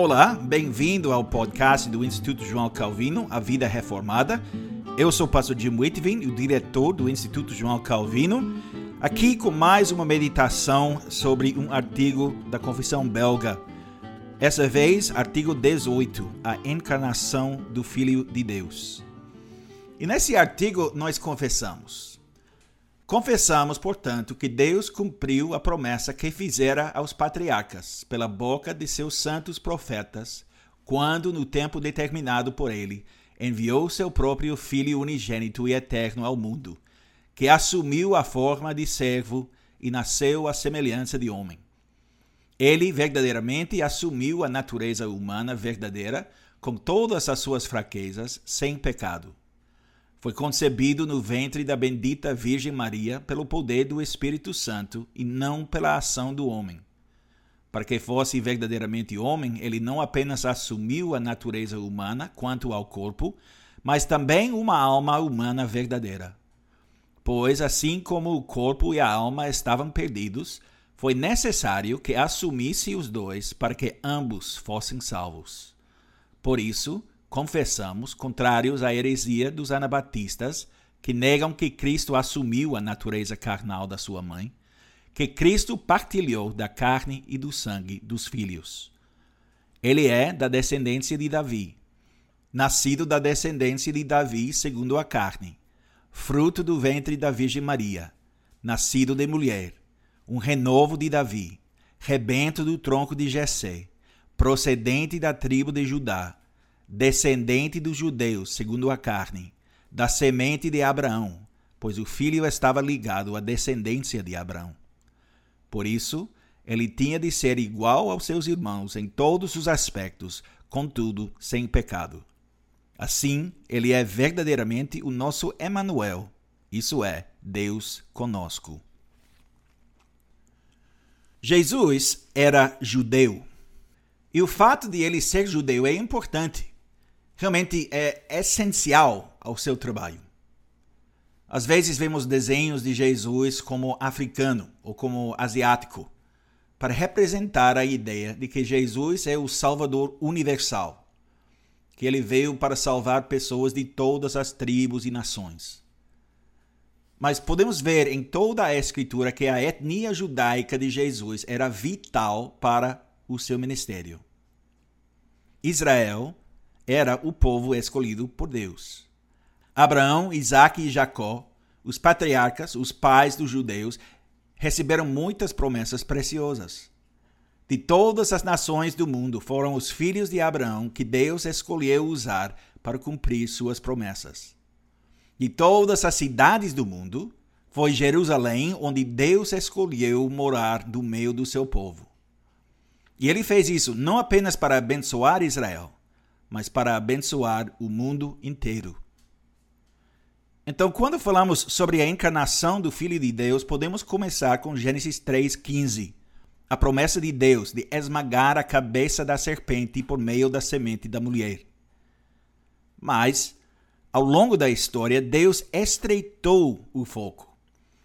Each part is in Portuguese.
Olá, bem-vindo ao podcast do Instituto João Calvino, A Vida Reformada. Eu sou o pastor Jim Whitvin, o diretor do Instituto João Calvino, aqui com mais uma meditação sobre um artigo da Confissão Belga. Essa vez, artigo 18, a encarnação do Filho de Deus. E nesse artigo nós confessamos Confessamos, portanto, que Deus cumpriu a promessa que fizera aos patriarcas, pela boca de seus santos profetas, quando, no tempo determinado por ele, enviou seu próprio Filho unigênito e eterno ao mundo, que assumiu a forma de servo e nasceu à semelhança de homem. Ele verdadeiramente assumiu a natureza humana verdadeira, com todas as suas fraquezas, sem pecado foi concebido no ventre da bendita Virgem Maria pelo poder do Espírito Santo e não pela ação do homem. Para que fosse verdadeiramente homem, ele não apenas assumiu a natureza humana quanto ao corpo, mas também uma alma humana verdadeira. Pois, assim como o corpo e a alma estavam perdidos, foi necessário que assumisse os dois para que ambos fossem salvos. Por isso, confessamos, contrários à heresia dos anabatistas, que negam que Cristo assumiu a natureza carnal da sua mãe, que Cristo partilhou da carne e do sangue dos filhos. Ele é da descendência de Davi, nascido da descendência de Davi segundo a carne, fruto do ventre da Virgem Maria, nascido de mulher, um renovo de Davi, rebento do tronco de Jessé, procedente da tribo de Judá, descendente dos judeus, segundo a carne, da semente de Abraão, pois o filho estava ligado à descendência de Abraão. Por isso, ele tinha de ser igual aos seus irmãos em todos os aspectos, contudo sem pecado. Assim, ele é verdadeiramente o nosso Emanuel, isso é, Deus conosco. Jesus era judeu. E o fato de ele ser judeu é importante, realmente é essencial ao seu trabalho. Às vezes vemos desenhos de Jesus como africano ou como asiático, para representar a ideia de que Jesus é o Salvador universal, que ele veio para salvar pessoas de todas as tribos e nações. Mas podemos ver em toda a Escritura que a etnia judaica de Jesus era vital para o seu ministério. Israel era o povo escolhido por Deus. Abraão, Isaac e Jacó, os patriarcas, os pais dos judeus, receberam muitas promessas preciosas. De todas as nações do mundo foram os filhos de Abraão que Deus escolheu usar para cumprir suas promessas. De todas as cidades do mundo, foi Jerusalém onde Deus escolheu morar no meio do seu povo. E ele fez isso não apenas para abençoar Israel, mas para abençoar o mundo inteiro. Então, quando falamos sobre a encarnação do Filho de Deus, podemos começar com Gênesis 3,15. A promessa de Deus de esmagar a cabeça da serpente por meio da semente da mulher. Mas, ao longo da história, Deus estreitou o foco,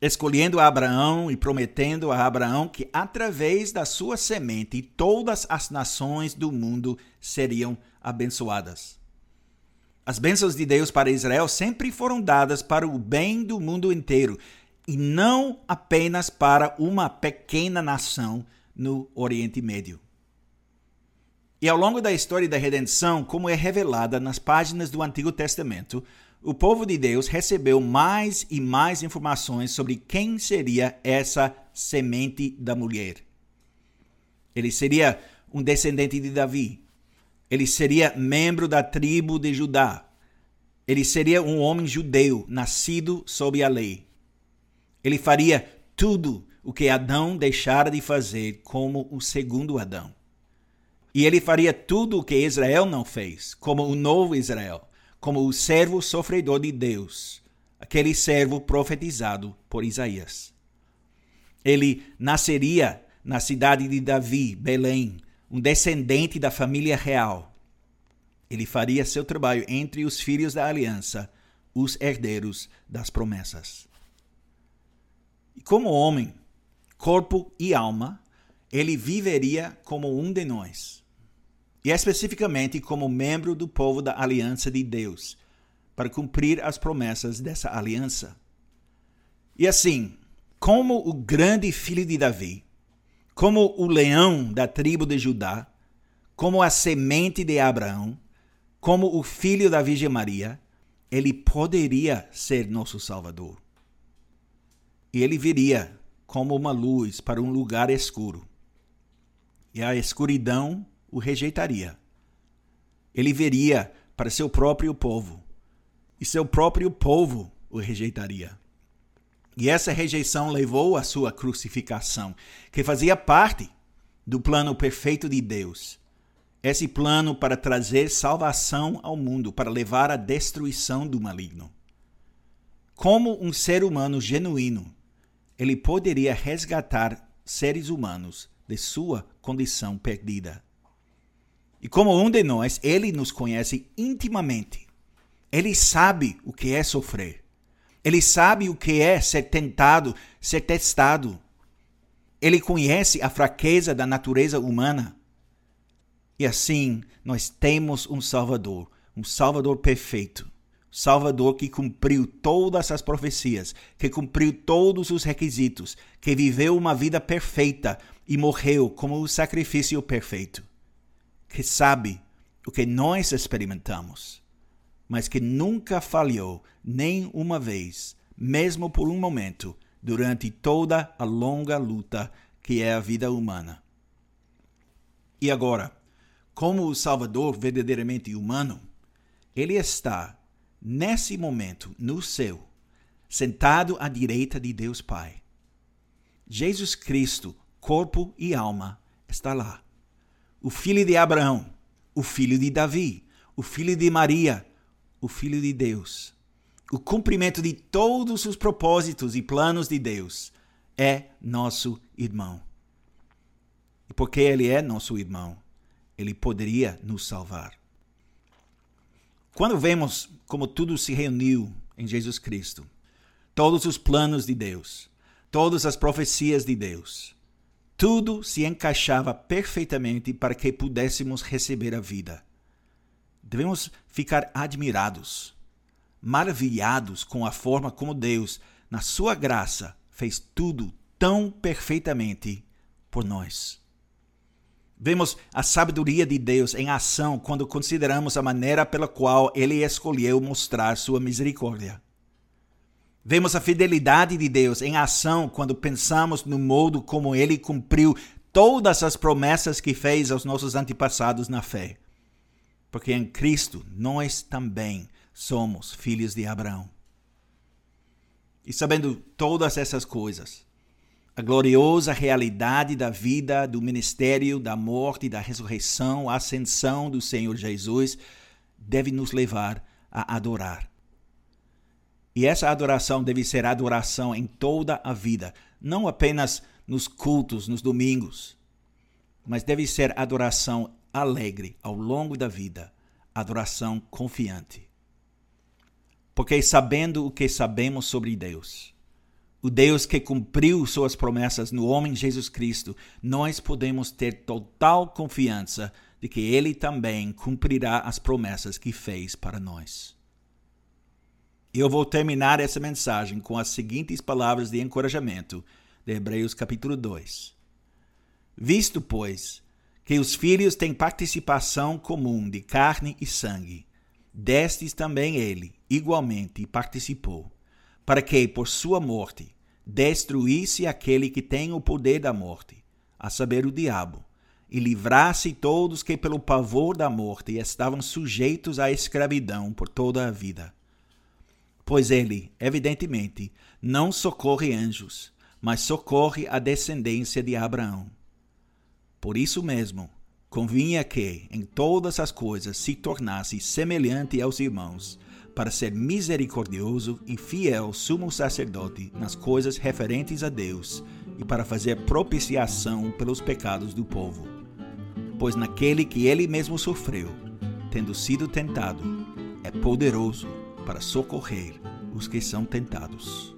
escolhendo Abraão e prometendo a Abraão que, através da sua semente, todas as nações do mundo seriam abençoadas. As bênçãos de Deus para Israel sempre foram dadas para o bem do mundo inteiro e não apenas para uma pequena nação no Oriente Médio. E ao longo da história da redenção, como é revelada nas páginas do Antigo Testamento, o povo de Deus recebeu mais e mais informações sobre quem seria essa semente da mulher. Ele seria um descendente de Davi, ele seria membro da tribo de Judá. Ele seria um homem judeu, nascido sob a lei. Ele faria tudo o que Adão deixara de fazer como o segundo Adão. E ele faria tudo o que Israel não fez, como o novo Israel, como o servo sofredor de Deus, aquele servo profetizado por Isaías. Ele nasceria na cidade de Davi, Belém, um descendente da família real. Ele faria seu trabalho entre os filhos da aliança, os herdeiros das promessas. E como homem, corpo e alma, ele viveria como um de nós. e especificamente como membro do povo da aliança de Deus, para cumprir as promessas dessa aliança. E assim, como o grande filho de Davi, como o leão da tribo de Judá, como a semente de Abraão, como o filho da Virgem Maria, ele poderia ser nosso Salvador. E ele viria como uma luz para um lugar escuro. E a escuridão o rejeitaria. Ele viria para seu próprio povo, e seu próprio povo o rejeitaria. E essa rejeição levou à sua crucificação, que fazia parte do plano perfeito de Deus. Esse plano para trazer salvação ao mundo, para levar à destruição do maligno. Como um ser humano genuíno, ele poderia resgatar seres humanos de sua condição perdida. E como um de nós, ele nos conhece intimamente. Ele sabe o que é sofrer. Ele sabe o que é ser tentado, ser testado. Ele conhece a fraqueza da natureza humana. E assim, nós temos um Salvador, um Salvador perfeito. Salvador que cumpriu todas as profecias, que cumpriu todos os requisitos, que viveu uma vida perfeita e morreu como o sacrifício perfeito que sabe o que nós experimentamos, mas que nunca falhou nem uma vez, mesmo por um momento, durante toda a longa luta que é a vida humana. E agora, como o Salvador verdadeiramente humano, ele está, nesse momento, no céu, sentado à direita de Deus Pai. Jesus Cristo, corpo e alma, está lá o filho de Abraão, o filho de Davi, o filho de Maria, o filho de Deus. O cumprimento de todos os propósitos e planos de Deus é nosso irmão. E porque ele é nosso irmão, ele poderia nos salvar. Quando vemos como tudo se reuniu em Jesus Cristo, todos os planos de Deus, todas as profecias de Deus, tudo se encaixava perfeitamente para que pudéssemos receber a vida. Devemos ficar admirados, maravilhados com a forma como Deus, na sua graça, fez tudo tão perfeitamente por nós. Vemos a sabedoria de Deus em ação quando consideramos a maneira pela qual ele escolheu mostrar sua misericórdia. Vemos a fidelidade de Deus em ação quando pensamos no modo como ele cumpriu todas as promessas que fez aos nossos antepassados na fé. Porque em Cristo nós também somos filhos de Abraão. E sabendo todas essas coisas, a gloriosa realidade da vida, do ministério, da morte, da ressurreição, a ascensão do Senhor Jesus, deve nos levar a adorar e essa adoração deve ser adoração em toda a vida, não apenas nos cultos, nos domingos, mas deve ser adoração alegre ao longo da vida, adoração confiante. Porque sabendo o que sabemos sobre Deus, o Deus que cumpriu suas promessas no homem Jesus Cristo, nós podemos ter total confiança de que ele também cumprirá as promessas que fez para nós. Eu vou terminar essa mensagem com as seguintes palavras de encorajamento de Hebreus capítulo 2. Visto, pois, que os filhos têm participação comum de carne e sangue, destes também ele, igualmente, participou, para que, por sua morte, destruísse aquele que tem o poder da morte, a saber, o diabo, e livrasse todos que, pelo pavor da morte, estavam sujeitos à escravidão por toda a vida pois ele, evidentemente, não socorre anjos, mas socorre a descendência de Abraão. Por isso mesmo, convinha que, em todas as coisas, se tornasse semelhante aos irmãos, para ser misericordioso e fiel sumo sacerdote nas coisas referentes a Deus e para fazer propiciação pelos pecados do povo. Pois naquele que ele mesmo sofreu, tendo sido tentado, é poderoso para socorrer os que são tentados.